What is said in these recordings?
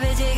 Pero que sabe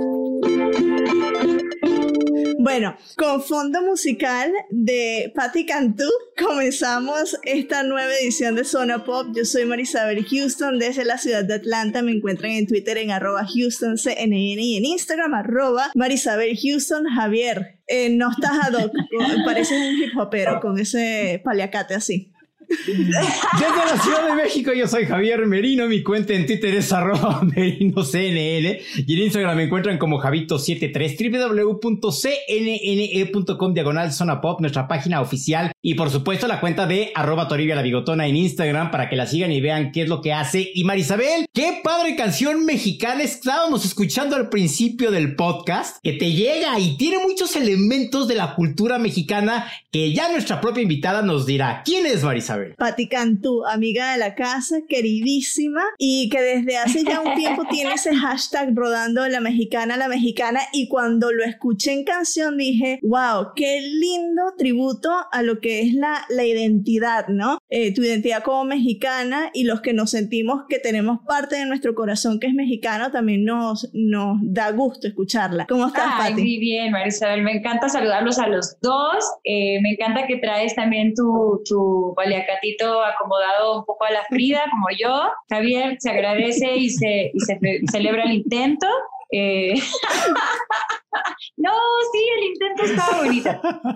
Bueno, con fondo musical de Patti Cantú comenzamos esta nueva edición de Zona Pop. Yo soy Marisabel Houston desde la ciudad de Atlanta. Me encuentran en Twitter en arroba HoustonCNN y en Instagram arroba Marisabel Houston Javier. Eh, no estás ad hoc, pareces un hip hopero con ese paliacate así. Desde la Ciudad de México, yo soy Javier Merino. Mi cuenta en Twitter es arroba merinoCNN. Y en Instagram me encuentran como Javito73, www.cnne.com diagonal zona pop, nuestra página oficial. Y por supuesto, la cuenta de arroba Toribia la Bigotona en Instagram para que la sigan y vean qué es lo que hace. Y Marisabel, qué padre canción mexicana estábamos escuchando al principio del podcast, que te llega y tiene muchos elementos de la cultura mexicana que ya nuestra propia invitada nos dirá. ¿Quién es Marisabel? Patti Cantú, amiga de la casa, queridísima, y que desde hace ya un tiempo tiene ese hashtag rodando la mexicana, la mexicana, y cuando lo escuché en canción dije, wow, qué lindo tributo a lo que es la, la identidad, ¿no? Eh, tu identidad como mexicana y los que nos sentimos que tenemos parte de nuestro corazón que es mexicano, también nos, nos da gusto escucharla. ¿Cómo estás, Ay, Patti? muy bien, Marisabel. Me encanta saludarlos a los dos. Eh, me encanta que traes también tu, tu paliacatito acomodado un poco a la Frida, como yo. Javier se agradece y se, y se celebra el intento. Eh, no, sí, el intento estaba bonito.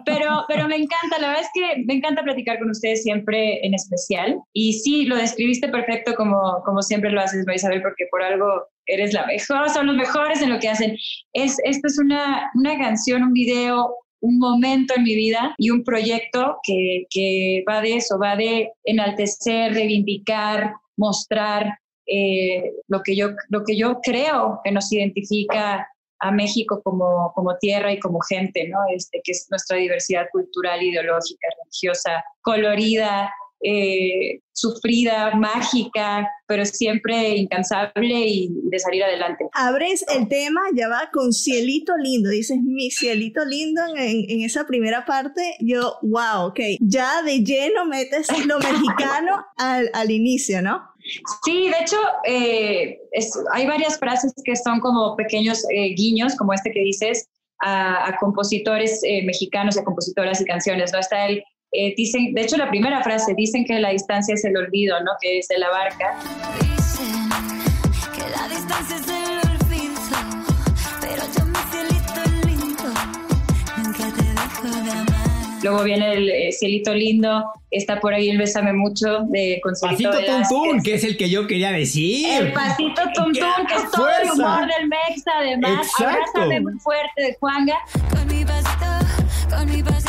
Pero, pero me encanta, la verdad es que me encanta platicar con ustedes siempre en especial. Y sí, lo describiste perfecto como, como siempre lo haces, Marisabel, porque por algo eres la mejor, son los mejores en lo que hacen. Es, esta es una, una canción, un video, un momento en mi vida y un proyecto que, que va de eso, va de enaltecer, reivindicar, mostrar eh, lo, que yo, lo que yo creo que nos identifica a México como, como tierra y como gente, ¿no? Este, que es nuestra diversidad cultural, ideológica, religiosa, colorida, eh, sufrida, mágica, pero siempre incansable y de salir adelante. Abres el tema, ya va con cielito lindo, dices mi cielito lindo en, en esa primera parte, yo, wow, ok, ya de lleno metes lo mexicano al, al inicio, ¿no? Sí, de hecho, eh, es, hay varias frases que son como pequeños eh, guiños, como este que dices, a, a compositores eh, mexicanos, a compositoras y canciones, ¿no? Está el, eh, dicen, de hecho, la primera frase, dicen que la distancia es el olvido, ¿no? Que es de la barca. Dicen que la distancia es el olvido, pero yo mi cielito lindo, nunca te dejo de amar. luego viene el eh, Cielito Lindo, está por ahí el Bésame Mucho de Consuelito Pasito Velázquez. que es el que yo quería decir. El pasito tum ¡Qué tum, que es todo el fuerza! humor del Mexa, además. Exacto. Abrázame muy fuerte de Juanga. Con mi pasito, con mi pasito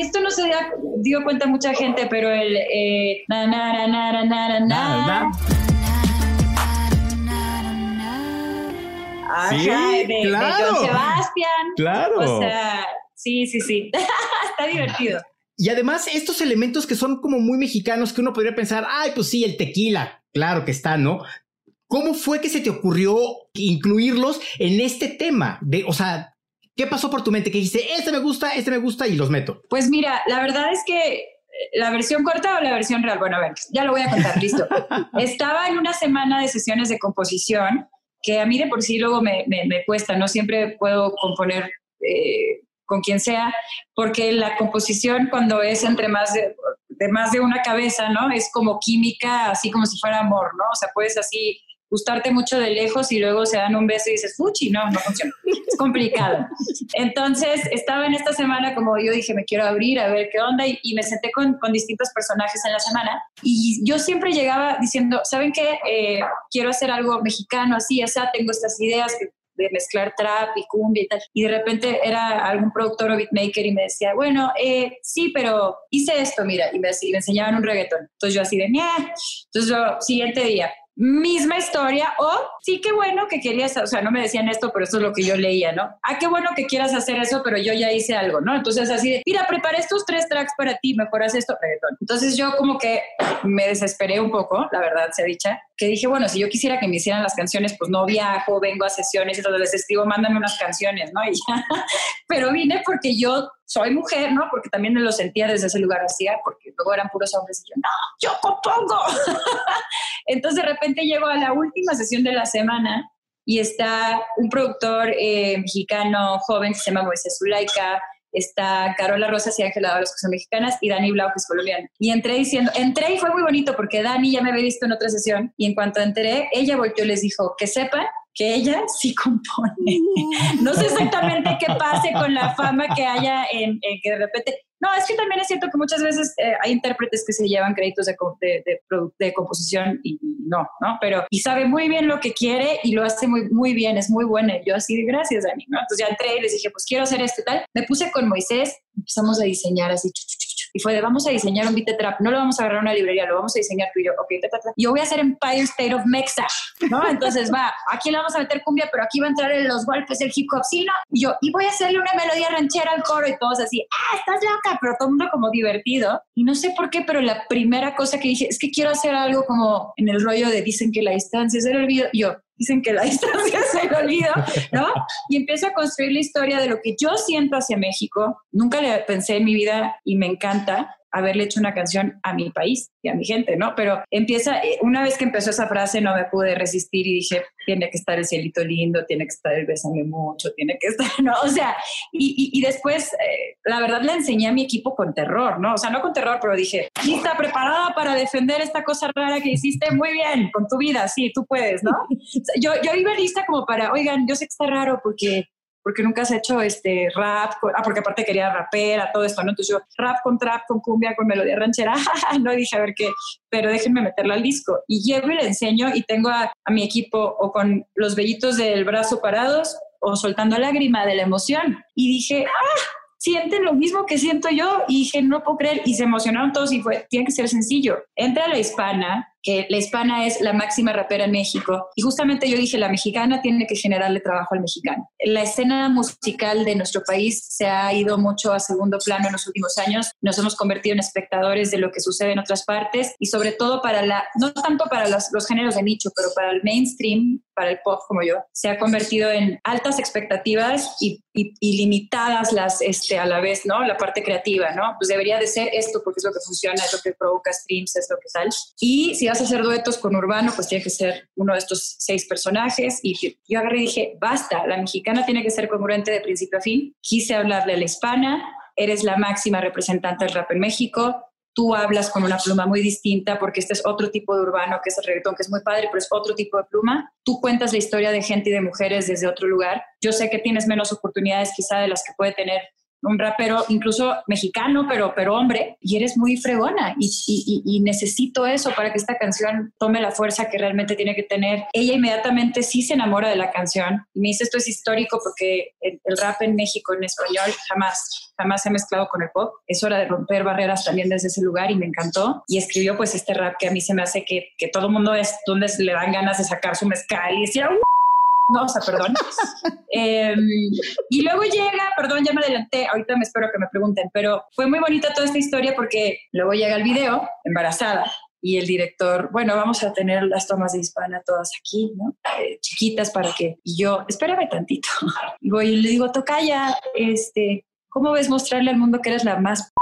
Y esto no se da- dio cuenta mucha gente, pero el eh, na na na na na na na Nada. Ajá, Sí, de, de claro. John Sebastian. Claro. O sea, sí, sí, sí. Está divertido. Y además, estos elementos que son como muy mexicanos, que uno podría pensar, ay, pues sí, el tequila, claro que está, ¿no? ¿Cómo fue que se te ocurrió incluirlos en este tema? De, o sea, ¿qué pasó por tu mente? Que dijiste, este me gusta, este me gusta y los meto. Pues mira, la verdad es que eh, la versión corta o la versión real. Bueno, a ver, ya lo voy a contar, listo. Estaba en una semana de sesiones de composición que a mí de por sí luego me, me- me cuesta, no siempre puedo componer eh, con quien sea, porque la composición cuando es entre más de, de más de una cabeza, ¿no? Es como química, así como si fuera amor, ¿no? O sea, puedes así gustarte mucho de lejos y luego se dan un beso y dices, fuchi, no, no funciona. Es complicado. Entonces, estaba en esta semana como yo dije, me quiero abrir a ver qué onda y, y me senté con, con distintos personajes en la semana y yo siempre llegaba diciendo, ¿saben qué? Eh, quiero hacer algo mexicano así, o sea, tengo estas ideas que- de mezclar trap y cumbia y tal. Y de repente era algún productor o beatmaker y me decía, bueno, eh, sí, pero hice esto, mira, y me, y me enseñaban un reggaetón. Entonces yo así de, "Ñe". Entonces yo, siguiente día, misma historia, o sí, qué bueno que querías, o sea, no me decían esto, pero esto es lo que yo leía, ¿no? Ah, qué bueno que quieras hacer eso, pero yo ya hice algo, ¿no? Entonces así de, mira, preparé estos tres tracks para ti, mejor haz esto, reggaetón. Entonces yo como que me desesperé un poco, la verdad sea dicha, que dije, bueno, si yo quisiera que me hicieran las canciones, pues no viajo, vengo a sesiones y entonces les escribo, mándame unas canciones, ¿no? Y ya. Pero vine porque yo soy mujer, ¿no? Porque también me lo sentía desde ese lugar hacía, porque luego eran puros hombres y yo, no, yo compongo. Entonces de repente llego a la última sesión de la semana y está un productor eh, mexicano joven que se llama Moisés Zulaika, está Carola Rosas y Ángela Dávalos, que son mexicanas, y Dani Blau, que es colombiano. Y entré diciendo, entré y fue muy bonito porque Dani ya me había visto en otra sesión y en cuanto entré, ella volteó y les dijo, que sepan que ella sí compone. No sé exactamente qué pase con la fama que haya en, en que de repente... No, es que también es cierto que muchas veces eh, hay intérpretes que se llevan créditos de, de, de produ- de composición y, y no, ¿no? Pero, y sabe muy bien lo que quiere y lo hace muy, muy bien, es muy buena. Y Yo así gracias, Dani, ¿no? Entonces ya entré y les dije, pues quiero hacer esto y tal. Me puse con Moisés, empezamos a diseñar así, chu, chu, chu, chu, y fue de vamos a diseñar un beat trap, no lo vamos a agarrar a una librería, lo vamos a diseñar tú y yo, ok. Yo voy a hacer Empire State of Mexa, ¿no? Entonces va, aquí le vamos a meter cumbia, pero aquí va a entrar en los golpes el hip hop, sí, ¿no? Y yo, y voy a hacerle una melodía ranchera al coro y todos así, ah, estás loca, pero todo el mundo como divertido. Y no sé por qué, pero la primera cosa que dije es que quiero hacer algo como en el rollo de dicen que la distancia es el olvido. Y yo, dicen que la distancia es el olvido, ¿no? Y empiezo a construir la historia de lo que yo siento hacia México. Nunca le pensé en mi vida y me encanta haberle hecho una canción a mi país y a mi gente, ¿no? Pero empieza, eh, una vez que empezó esa frase no me pude resistir y dije, tiene que estar el cielito lindo, tiene que estar el bésame mucho, tiene que estar, ¿no? O sea, y, y- y después, eh, la verdad, le enseñé a mi equipo con terror, ¿no? O sea, no con terror, pero dije, lista, preparada para defender esta cosa rara que hiciste, muy bien, con tu vida, sí, tú puedes, ¿no? O sea, yo, yo iba lista como para, oigan, yo sé que está raro porque porque nunca has hecho este rap, ah, porque aparte quería rapera, todo esto, ¿no? Entonces yo rap con trap, con cumbia, con melodía ranchera, no dije a ver qué, pero déjenme meterla al disco. Y llego y le enseño y tengo a, a mi equipo o con los vellitos del brazo parados o soltando lágrima de la emoción. Y dije, ah, sienten lo mismo que siento yo. Y dije, no puedo creer. Y se emocionaron todos y fue, tiene que ser sencillo. Entra la hispana, que la hispana es la máxima rapera en México. Y justamente yo dije, la mexicana tiene que generarle trabajo al mexicano. La escena musical de nuestro país se ha ido mucho a segundo plano en los últimos años. Nos hemos convertido en espectadores de lo que sucede en otras partes y sobre todo para la, no tanto para los, los géneros de nicho, pero para el mainstream, para el pop como yo, se ha convertido en altas expectativas y, y- y limitadas las, este, a la vez, ¿no? La parte creativa, ¿no? Pues debería de ser esto porque es lo que funciona, es lo que provoca streams, es lo que tal. Y si vas hacer duetos con Urbano, pues tiene que ser uno de estos seis personajes. Y yo agarré y dije, basta, la mexicana tiene que ser congruente de principio a fin. Quise hablarle a la hispana, eres la máxima representante del rap en México, tú hablas con una pluma muy distinta porque este es otro tipo de urbano, que es el reggaetón, que es muy padre, pero es otro tipo de pluma. Tú cuentas la historia de gente y de mujeres desde otro lugar. Yo sé que tienes menos oportunidades quizá de las que puede tener un rapero incluso mexicano, pero, pero hombre, y eres muy fregona y, y, y, necesito eso para que esta canción tome la fuerza que realmente tiene que tener. Ella inmediatamente sí se enamora de la canción y me dice esto es histórico porque el, el rap en México en español jamás jamás se ha mezclado con el pop. Es hora de romper barreras también desde ese lugar y me encantó. Y escribió pues este rap que a mí se me hace que, que todo el mundo es donde le dan ganas de sacar su mezcal y decir, no, o sea, perdón. eh, y luego llega, perdón, ya me adelanté, ahorita me espero que me pregunten, pero fue muy bonita toda esta historia porque luego llega el video, embarazada, y el director, bueno, vamos a tener las tomas de hispana todas aquí, ¿no? Eh, chiquitas para que, y yo, espérame tantito. Y voy y le digo, Tocaya, este, ¿cómo ves mostrarle al mundo que eres la más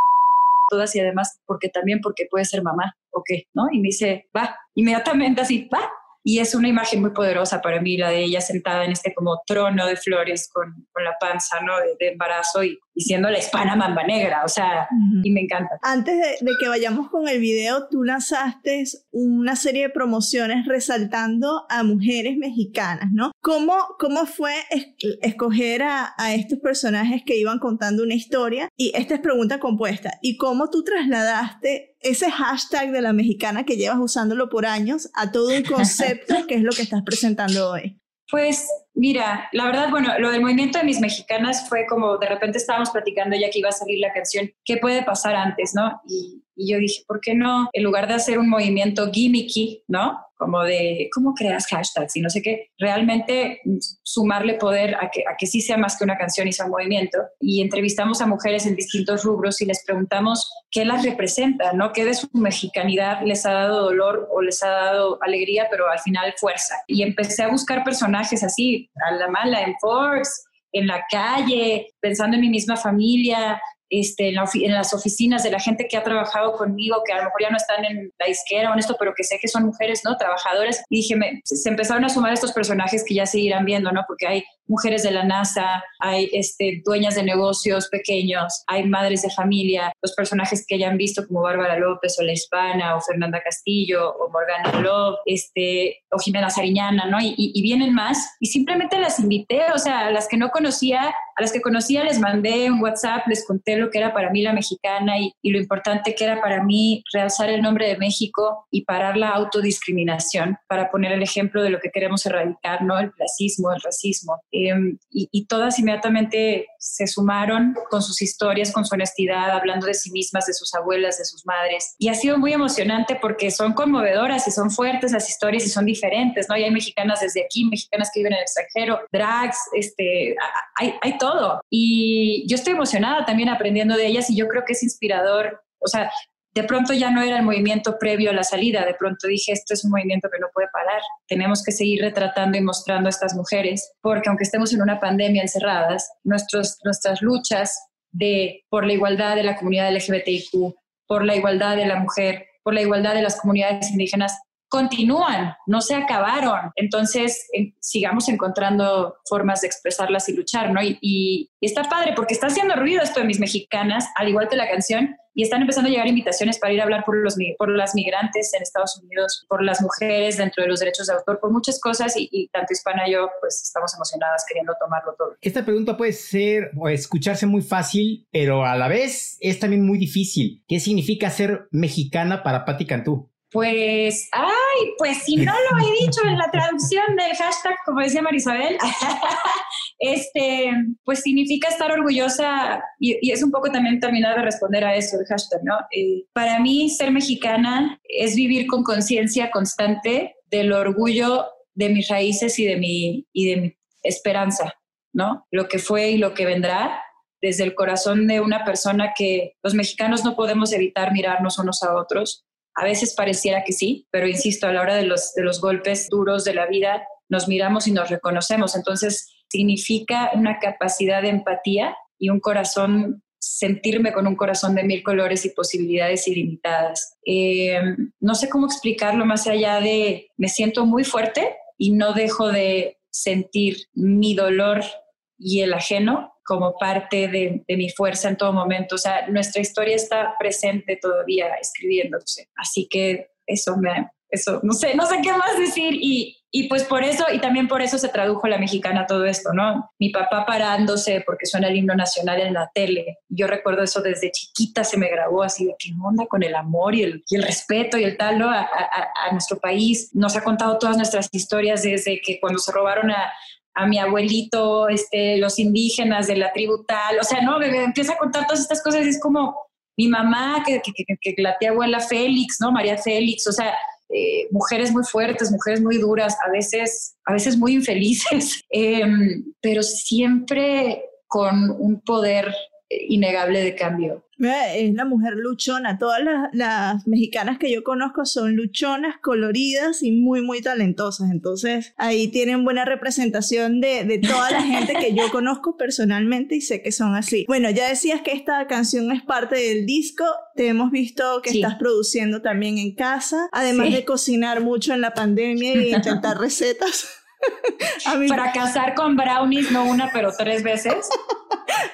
todas y además porque también porque puedes ser mamá o qué, ¿no? Y me dice, va, inmediatamente así, va, y es una imagen muy poderosa para mí, la de ella sentada en este como trono de flores con, con la panza, ¿no? De, de embarazo y, y, siendo la hispana mamba negra, o sea, uh -huh. y me encanta. Antes de, de, que vayamos con el video, tú lanzaste una serie de promociones resaltando a mujeres mexicanas, ¿no? ¿Cómo, cómo fue es, escoger a, a estos personajes que iban contando una historia? Y esta es pregunta compuesta. ¿Y cómo tú trasladaste ese hashtag de la mexicana que llevas usándolo por años a todo un concepto que es lo que estás presentando hoy? Pues mira, la verdad, bueno, lo del movimiento de mis mexicanas fue como de repente estábamos platicando ya que iba a salir la canción, ¿qué puede pasar antes, no? Y, y yo dije, ¿por qué no? En lugar de hacer un movimiento gimmicky, ¿no? Como de, ¿cómo creas hashtags? Y no sé qué, realmente sumarle poder a que, a que sí sea más que una canción y sea un movimiento. Y entrevistamos a mujeres en distintos rubros y les preguntamos qué las representa, ¿no? ¿Qué de su mexicanidad les ha dado dolor o les ha dado alegría, pero al final fuerza? Y empecé a buscar personajes así, a la mala, en Forbes, en la calle, pensando en mi misma familia, este, en, la las oficinas de la gente que ha trabajado conmigo, que a lo mejor ya no están en la disquera o en esto, pero que sé que son mujeres, ¿no? Trabajadoras. Y dije, me, se empezaron a sumar estos personajes que ya se irán viendo, ¿no? Porque hay mujeres de la NASA, hay este, dueñas de negocios pequeños, hay madres de familia, los personajes que ya han visto como Bárbara López o La Hispana o Fernanda Castillo o Morgana Love, este, o Jimena Sariñana, ¿no? Y, y, y vienen más y simplemente las invité, o sea, a las que no conocía, a las que conocía les mandé un WhatsApp, les conté lo que era para mí la mexicana y, y, lo importante que era para mí realzar el nombre de México y parar la autodiscriminación para poner el ejemplo de lo que queremos erradicar, ¿no? El clasismo, el racismo. Eh, y, y, todas inmediatamente se sumaron con sus historias, con su honestidad, hablando de sí mismas, de sus abuelas, de sus madres. Y ha sido muy emocionante porque son conmovedoras y son fuertes las historias y son diferentes, ¿no? Y hay mexicanas desde aquí, mexicanas que viven en el extranjero, drags, este, hay, hay todo. Y yo estoy emocionada también aprendiendo de ellas y yo creo que es inspirador. O sea, de pronto ya no era el movimiento previo a la salida, de pronto dije, esto es un movimiento que no puede parar, tenemos que seguir retratando y mostrando a estas mujeres, porque aunque estemos en una pandemia encerradas, nuestros, nuestras luchas de, por la igualdad de la comunidad LGBTIQ, por la igualdad de la mujer, por la igualdad de las comunidades indígenas, continúan, no se acabaron. Entonces, sigamos encontrando formas de expresarlas y luchar, ¿no? Y, y, está padre porque está haciendo ruido esto de mis mexicanas, al igual que la canción, y están empezando a llegar invitaciones para ir a hablar por, los, por las migrantes en Estados Unidos, por las mujeres dentro de los derechos de autor, por muchas cosas, y, y tanto Hispana y yo, pues estamos emocionadas queriendo tomarlo todo. Esta pregunta puede ser o escucharse muy fácil, pero a la vez es también muy difícil. ¿Qué significa ser mexicana para Patti Cantú? Pues, ay, pues si no lo he dicho en la traducción del hashtag, como decía Marisabel, este, pues significa estar orgullosa y, es un poco también terminar de responder a eso, el hashtag, ¿no? Eh, para mí, ser mexicana es vivir con conciencia constante del orgullo de mis raíces y de mi, y de mi esperanza, ¿no? Lo que fue y lo que vendrá desde el corazón de una persona que los mexicanos no podemos evitar mirarnos unos a otros a veces pareciera que sí, pero insisto, a la hora de los, de los golpes duros de la vida, nos miramos y nos reconocemos. Entonces, significa una capacidad de empatía y un corazón, sentirme con un corazón de mil colores y posibilidades ilimitadas. Eh, no sé cómo explicarlo más allá de, me siento muy fuerte y no dejo de sentir mi dolor y el ajeno como parte de, de, mi fuerza en todo momento. O sea, nuestra historia está presente todavía escribiéndose. Así que eso me, eso, no sé, no sé qué más decir y, y pues por eso, y también por eso se tradujo la mexicana todo esto, ¿no? Mi papá parándose porque suena el himno nacional en la tele. Yo recuerdo eso desde chiquita, se me grabó así de qué onda con el amor y el, y el respeto y el tal, ¿no? A, a, a, nuestro país. Nos ha contado todas nuestras historias desde que cuando se robaron a, a mi abuelito, este, los indígenas de la tribu tal. O sea, no, empieza a contar todas estas cosas es como mi mamá, que, la tía abuela Félix, ¿no? María Félix, o sea, eh, mujeres muy fuertes, mujeres muy duras, a veces, a veces muy infelices, eh, pero siempre con un poder innegable de cambio. Es la mujer luchona. Todas las, las, mexicanas que yo conozco son luchonas, coloridas y muy, muy talentosas. Entonces ahí tienen buena representación de, de toda la gente que yo conozco personalmente y sé que son así. Bueno, ya decías que esta canción es parte del disco. Te hemos visto que sí. estás produciendo también en casa, además sí. de cocinar mucho en la pandemia y intentar recetas. A mí... Fracasar con brownies, no una, pero tres veces.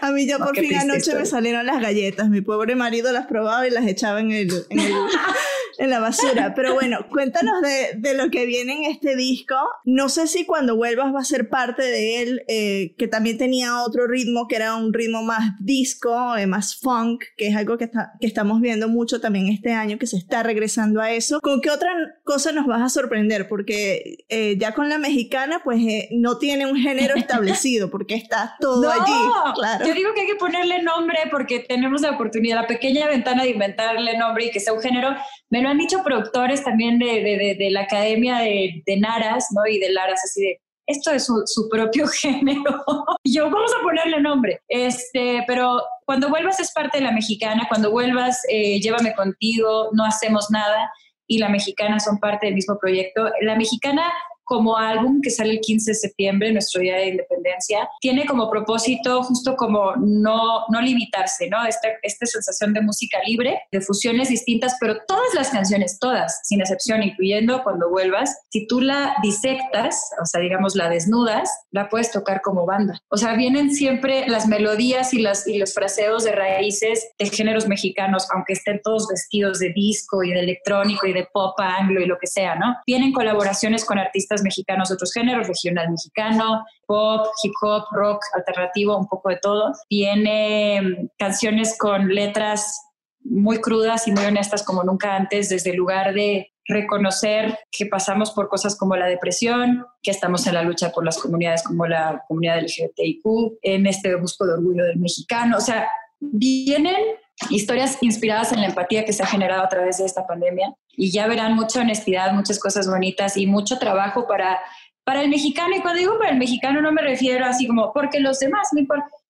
A mí ya no, por fin anoche historia. me salieron las galletas. Mi pobre marido las probaba y las echaba en, el, en, el, en la basura. Pero bueno, cuéntanos de, de, lo que viene en este disco. No sé si cuando vuelvas va a ser parte de él, eh, que también tenía otro ritmo, que era un ritmo más disco, eh, más funk, que es algo que, está, que estamos viendo mucho también este año, que se está regresando a eso. ¿Con qué otra cosa nos vas a sorprender? Porque eh, ya con la mexicana, pues eh, no tiene un género establecido, porque está todo no, allí. Claro. Yo digo que hay que ponerle nombre porque tenemos la oportunidad, la pequeña ventana de inventarle nombre y que sea un género. Me lo han dicho productores también de, de, de, de la Academia de, Naras, ¿no? Y de Laras, así de, esto es su, su propio género. yo, vamos a ponerle nombre. Este, pero cuando vuelvas es parte de la mexicana, cuando vuelvas, eh, llévame contigo, no hacemos nada. Y la mexicana son parte del mismo proyecto. La mexicana como álbum que sale el 15 de septiembre, nuestro día de independencia, tiene como propósito justo como no, no limitarse, ¿no? Esta, esta sensación de música libre, de fusiones distintas, pero todas las canciones, todas, sin excepción, incluyendo cuando vuelvas, si tú la disectas, o sea, digamos, la desnudas, la puedes tocar como banda. O sea, vienen siempre las melodías y, las, y los fraseos de raíces de géneros mexicanos, aunque estén todos vestidos de disco y de electrónico y de pop anglo y lo que sea, ¿no? Vienen colaboraciones con artistas mexicanos de otros géneros, regional mexicano, pop, hip hop, rock, alternativo, un poco de todo. Tiene canciones con letras muy crudas y muy honestas como nunca antes, desde el lugar de reconocer que pasamos por cosas como la depresión, que estamos en la lucha por las comunidades como la comunidad LGBTIQ, en este busco de orgullo del mexicano. O sea, vienen historias inspiradas en la empatía que se ha generado a través de esta pandemia y ya verán mucha honestidad, muchas cosas bonitas y mucho trabajo para, para el mexicano. Y cuando digo para el mexicano no me refiero así como porque los demás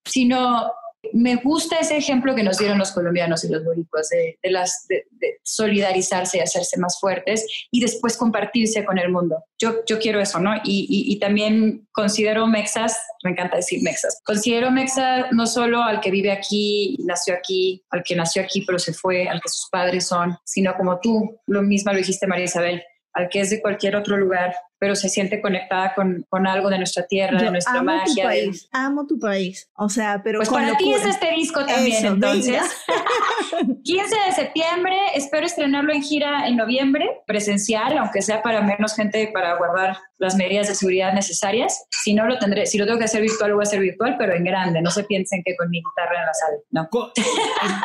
sino me gusta ese ejemplo que nos dieron los colombianos y los boricuas de, las, de, solidarizarse y hacerse más fuertes y después compartirse con el mundo. Yo, quiero eso, ¿no? Y, también considero Mexas, me encanta decir Mexas, considero Mexa no solo al que vive aquí, nació aquí, al que nació aquí pero se fue, al que sus padres son, sino como tú, lo mismo lo dijiste María Isabel, al que es de cualquier otro lugar, pero se siente conectada con, con algo de nuestra tierra, Yo de nuestra amo magia. Tu país, de... Amo tu país. O sea, pero. Pues para ti es este disco también, Eso, entonces. 15 de septiembre, espero estrenarlo en gira en noviembre, presencial, aunque sea para menos gente, para guardar las medidas de seguridad necesarias. Si no lo tendré, si lo tengo que hacer virtual, lo voy a hacer virtual, pero en grande. No se piensen que con mi guitarra en la sala. No.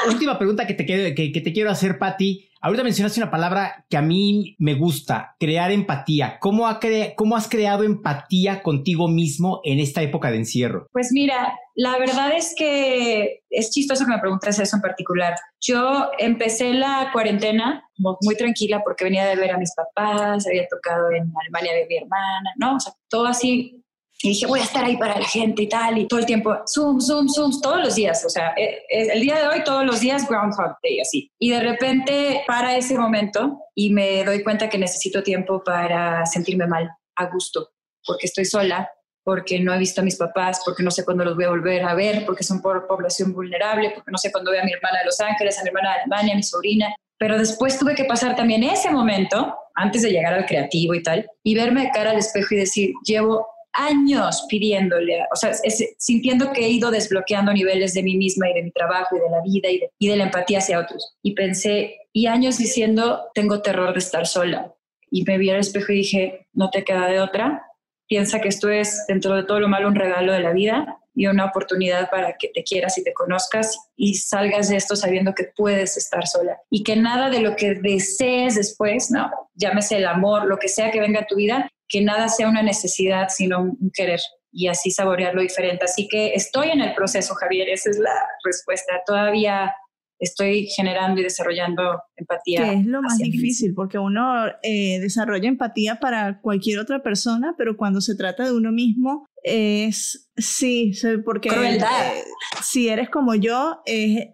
Última pregunta que te, que, que te quiero hacer, Patti. Ahorita mencionaste una palabra que a mí me gusta, crear empatía. ¿Cómo, ha cre ¿Cómo has creado empatía contigo mismo en esta época de encierro? Pues mira, la verdad es que es chistoso que me preguntes eso en particular. Yo empecé la cuarentena muy tranquila porque venía de ver a mis papás, había tocado en Alemania de mi hermana, ¿no? O sea, todo así y dije, voy a estar ahí para la gente y tal, y todo el tiempo, Zoom, Zoom, Zoom, todos los días, o sea, el día de hoy, todos los días, Groundhog Day, así. Y de repente para ese momento y me doy cuenta que necesito tiempo para sentirme mal, a gusto, porque estoy sola, porque no he visto a mis papás, porque no sé cuándo los voy a volver a ver, porque son por población vulnerable, porque no sé cuándo veo a mi hermana de Los Ángeles, a mi hermana de Alemania, a mi sobrina. Pero después tuve que pasar también ese momento, antes de llegar al creativo y tal, y verme cara al espejo y decir, llevo años pidiéndole, o sea, sintiendo que he ido desbloqueando niveles de mí misma y de mi trabajo y de la vida y de, y de la empatía hacia otros. Y pensé, y años diciendo, tengo terror de estar sola. Y me vi al espejo y dije, no te queda de otra. Piensa que esto es, dentro de todo lo malo, un regalo de la vida y una oportunidad para que te quieras y te conozcas y salgas de esto sabiendo que puedes estar sola y que nada de lo que desees después, no, llámese el amor, lo que sea que venga a tu vida, que nada sea una necesidad, sino un un querer y así saborearlo diferente. Así que estoy en el proceso, Javier, esa es la respuesta. Todavía estoy generando y desarrollando empatía. Que es lo más difícil, porque uno eh, desarrolla empatía para cualquier otra persona, pero cuando se trata de uno mismo, es sí, porque Crueldad. eh, si eres como yo, es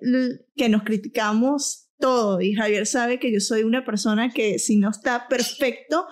que nos criticamos todo. Y Javier sabe que yo soy una persona que si no está perfecto,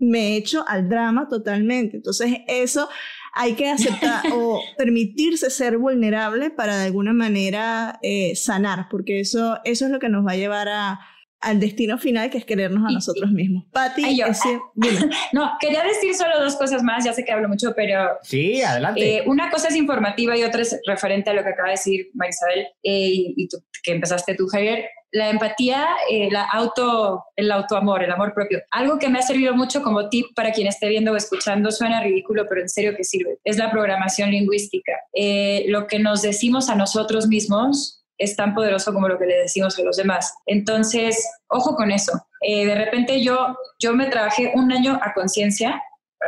me echo al drama totalmente. Entonces, eso hay que aceptar o permitirse ser vulnerable para de alguna manera eh, sanar, porque eso, eso es lo que nos va a llevar a, al destino final, que es querernos a Y- nosotros mismos. Patti, Ay, yo- ese- dime. No, quería decir solo dos cosas más, ya sé que hablo mucho, pero Sí, adelante. Eh, una cosa es informativa y otra es referente a lo que acaba de decir Marisabel eh, y, y tú, que empezaste tú, Javier. La empatía, eh, auto, el autoamor, el amor propio. Algo que me ha servido mucho como tip para quien esté viendo o escuchando, suena ridículo, pero en serio que sirve. Es la programación lingüística. Eh, lo que nos decimos a nosotros mismos es tan poderoso como lo que le decimos a los demás. Entonces, ojo con eso. Eh, de repente yo, yo me trabajé un año a conciencia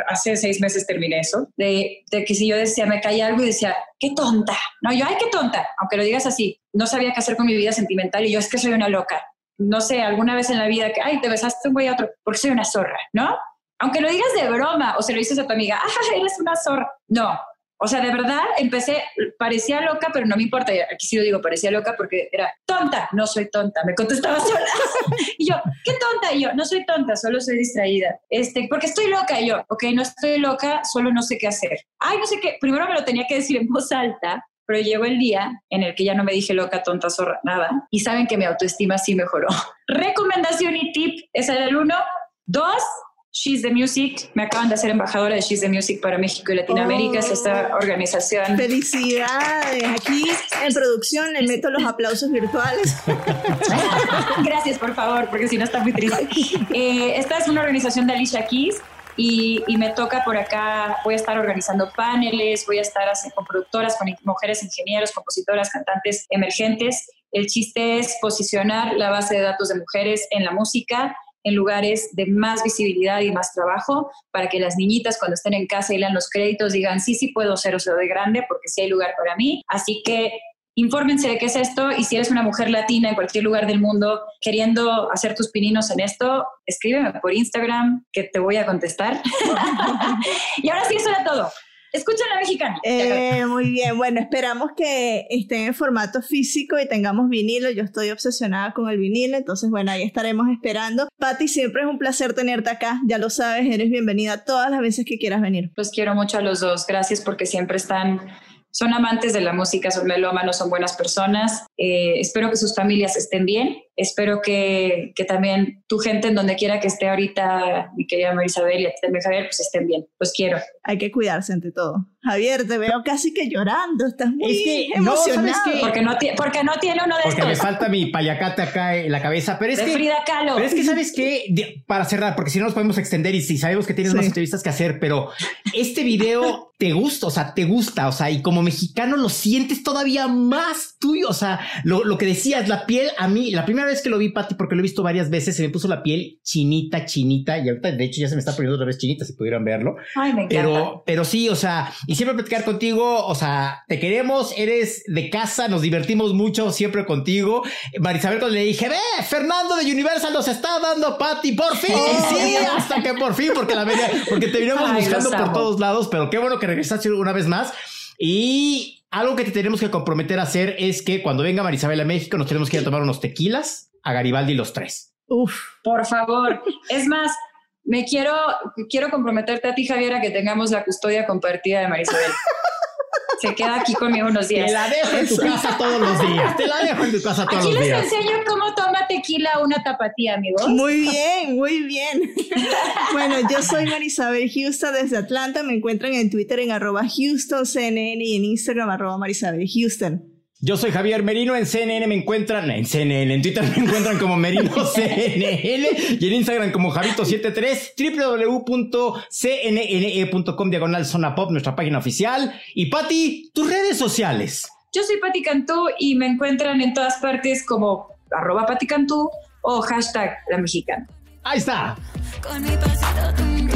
hace seis meses terminé eso, de, que si yo decía, me caía algo y decía, qué tonta. No, yo, ay, qué tonta, aunque lo digas así. No sabía qué hacer con mi vida sentimental y yo es que soy una loca. No sé, alguna vez en la vida que, ay, te besaste un güey a otro, porque soy una zorra, ¿no? Aunque lo digas de broma o se lo dices a tu amiga, ah, eres una zorra. No. O sea, de verdad empecé, parecía loca, pero no me importa. Aquí sí lo digo, parecía loca porque era tonta. No soy tonta, me contestaba sola. y yo, ¿qué tonta? Y yo, no soy tonta, solo soy distraída. Este, porque estoy loca. Y yo, ok, no estoy loca, solo no sé qué hacer. Ay, no sé qué. Primero me lo tenía que decir en voz alta, pero llegó el día en el que ya no me dije loca, tonta, zorra, nada. Y saben que mi autoestima sí mejoró. Recomendación y tip, era el uno. Dos, She's the Music. Me acaban de hacer embajadora de She's the Music para México y Latinoamérica. Es esta organización. Felicidades. Aquí en producción le meto los aplausos virtuales. Gracias, por favor, porque si no está muy triste. Eh, esta es una organización de Alicia Keys y, y me toca por acá, voy a estar organizando paneles, voy a estar con productoras, con mujeres ingenieros, compositoras, cantantes emergentes. El chiste es posicionar la base de datos de mujeres en la música en lugares de más visibilidad y más trabajo para que las niñitas cuando estén en casa y lean los créditos digan sí, sí puedo ser o ser de grande porque sí hay lugar para mí. Así que infórmense de qué es esto y si eres una mujer latina en cualquier lugar del mundo queriendo hacer tus pininos en esto, escríbeme por Instagram que te voy a contestar. y ahora sí, eso era todo. Escucha la mexicana. Eh, muy bien, bueno, esperamos que esté en formato físico y tengamos vinilo. Yo estoy obsesionada con el vinilo, entonces bueno, ahí estaremos esperando. Patti, siempre es un placer tenerte acá, ya lo sabes, eres bienvenida todas las veces que quieras venir. Los quiero mucho a los dos. Gracias porque siempre están, son amantes de la música, son melómanos, son buenas personas. Eh, espero que sus familias estén bien. Espero que, que también tu gente en donde quiera que esté ahorita, mi querida Marisabel y a ti también, Javier, pues estén bien. Los quiero. Hay que cuidarse ante todo. Javier, te veo casi que llorando, estás muy Es que, no, emocionado. ¿sabes qué? Porque no, porque no tiene uno de Porque me estos. falta mi payacate acá en la cabeza, pero es de que... Frida Kahlo. Pero es que, ¿sabes qué? De- para cerrar, porque si no nos podemos extender y si sabemos que tienes Sí. más entrevistas que hacer, pero este video te gusta, o sea, te gusta, o sea, y como mexicano lo sientes todavía más tuyo, o sea, lo, lo que decías, la piel, a mí, la primera vez que lo vi, Pati, porque lo he visto varias veces, se me puso la piel chinita, chinita, y ahorita, de hecho, ya se me está poniendo otra vez chinita, si pudieran verlo. Ay, me encanta. Pero, pero sí, o sea, y siempre platicar contigo, o sea, te queremos, eres de casa, nos divertimos mucho siempre contigo. Marisabel, cuando le dije, ve, Fernando de Universal nos está dando Patty, por fin, sí, hasta que por fin, porque la venía, porque te veníamos buscando por todos lados, pero qué bueno que regresaste una vez más. Y algo que te tenemos que comprometer a hacer es que cuando venga Marisabel a México nos tenemos que ir a tomar unos tequilas a Garibaldi los tres. Uf, Por favor. Es más, me quiero, quiero comprometerte a ti, Javier, a que tengamos la custodia compartida de Marisabel. Se queda aquí conmigo unos días. Te la dejo en tu casa todos los días. Te la dejo en tu casa todos Aquí los les días. enseño cómo toma tequila una tapatía, amigos. Muy bien, muy bien. bueno, yo soy Marisabel Houston desde Atlanta. Me encuentran en Twitter en arroba HoustonCNN y en Instagram arroba Marisabel Houston. Yo soy Javier Merino, en CNN me encuentran, en CNN, en Twitter me encuentran como Merino CNN y en Instagram como Javito73, www.cnne.com diagonal zona pop, nuestra página oficial. Y Patti, tus redes sociales. Yo soy Pati Cantú y me encuentran en todas partes como arroba Pati Cantú o hashtag la mexicana. Ahí está. Con mi pasito tum,